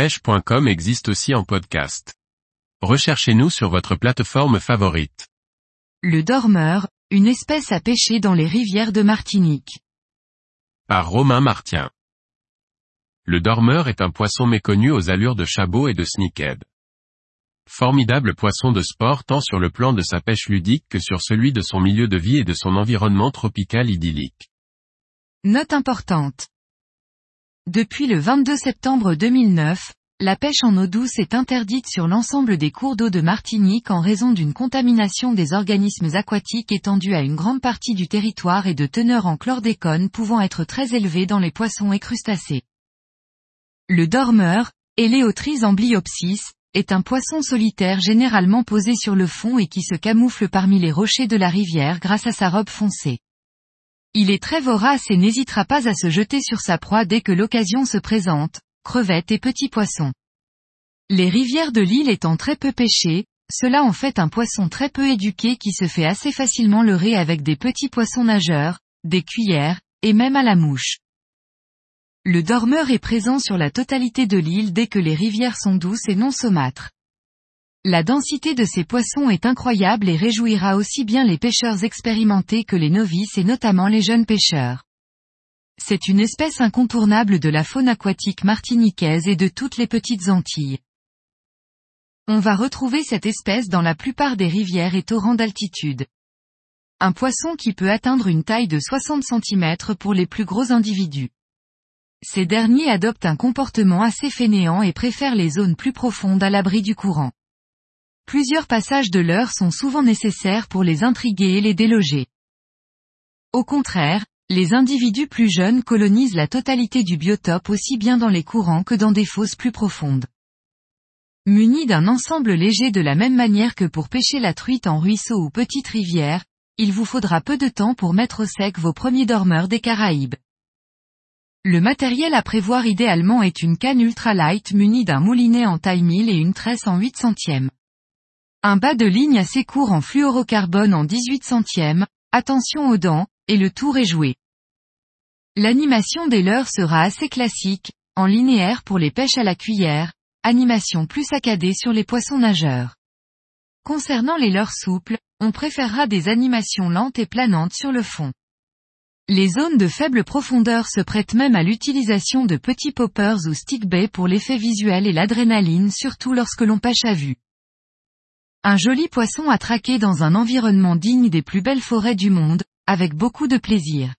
pêche.com existe aussi en podcast. Recherchez-nous sur votre plateforme favorite. Le dormeur, une espèce à pêcher dans les rivières de Martinique. Par Romain Martien. Le dormeur est un poisson méconnu aux allures de chabot et de sneakhead. Formidable poisson de sport tant sur le plan de sa pêche ludique que sur celui de son milieu de vie et de son environnement tropical idyllique. Note importante. Depuis le 22 septembre 2009, la pêche en eau douce est interdite sur l'ensemble des cours d'eau de Martinique en raison d'une contamination des organismes aquatiques étendue à une grande partie du territoire et de teneur en chlordécone pouvant être très élevée dans les poissons et crustacés. Le dormeur, Eleotris ambliopsis, est un poisson solitaire généralement posé sur le fond et qui se camoufle parmi les rochers de la rivière grâce à sa robe foncée. Il est très vorace et n'hésitera pas à se jeter sur sa proie dès que l'occasion se présente, crevettes et petits poissons. Les rivières de l'île étant très peu pêchées, cela en fait un poisson très peu éduqué qui se fait assez facilement leurrer avec des petits poissons nageurs, des cuillères, et même à la mouche. Le dormeur est présent sur la totalité de l'île dès que les rivières sont douces et non saumâtres. La densité de ces poissons est incroyable et réjouira aussi bien les pêcheurs expérimentés que les novices et notamment les jeunes pêcheurs. C'est une espèce incontournable de la faune aquatique martiniquaise et de toutes les petites Antilles. On va retrouver cette espèce dans la plupart des rivières et torrents d'altitude. Un poisson qui peut atteindre une taille de 60 cm pour les plus gros individus. Ces derniers adoptent un comportement assez fainéant et préfèrent les zones plus profondes à l'abri du courant. Plusieurs passages de l'heure sont souvent nécessaires pour les intriguer et les déloger. Au contraire, les individus plus jeunes colonisent la totalité du biotope aussi bien dans les courants que dans des fosses plus profondes. Munis d'un ensemble léger de la même manière que pour pêcher la truite en ruisseau ou petite rivière, il vous faudra peu de temps pour mettre au sec vos premiers dormeurs des Caraïbes. Le matériel à prévoir idéalement est une canne ultralight munie d'un moulinet en taille 1000 et une tresse en 8 centièmes. Un bas de ligne assez court en fluorocarbone en 18 centièmes, attention aux dents, et le tour est joué. L'animation des leurres sera assez classique, en linéaire pour les pêches à la cuillère, animation plus saccadée sur les poissons nageurs. Concernant les leurres souples, on préférera des animations lentes et planantes sur le fond. Les zones de faible profondeur se prêtent même à l'utilisation de petits poppers ou stick bait pour l'effet visuel et l'adrénaline surtout lorsque l'on pêche à vue. Un joli poisson à traquer dans un environnement digne des plus belles forêts du monde, avec beaucoup de plaisir.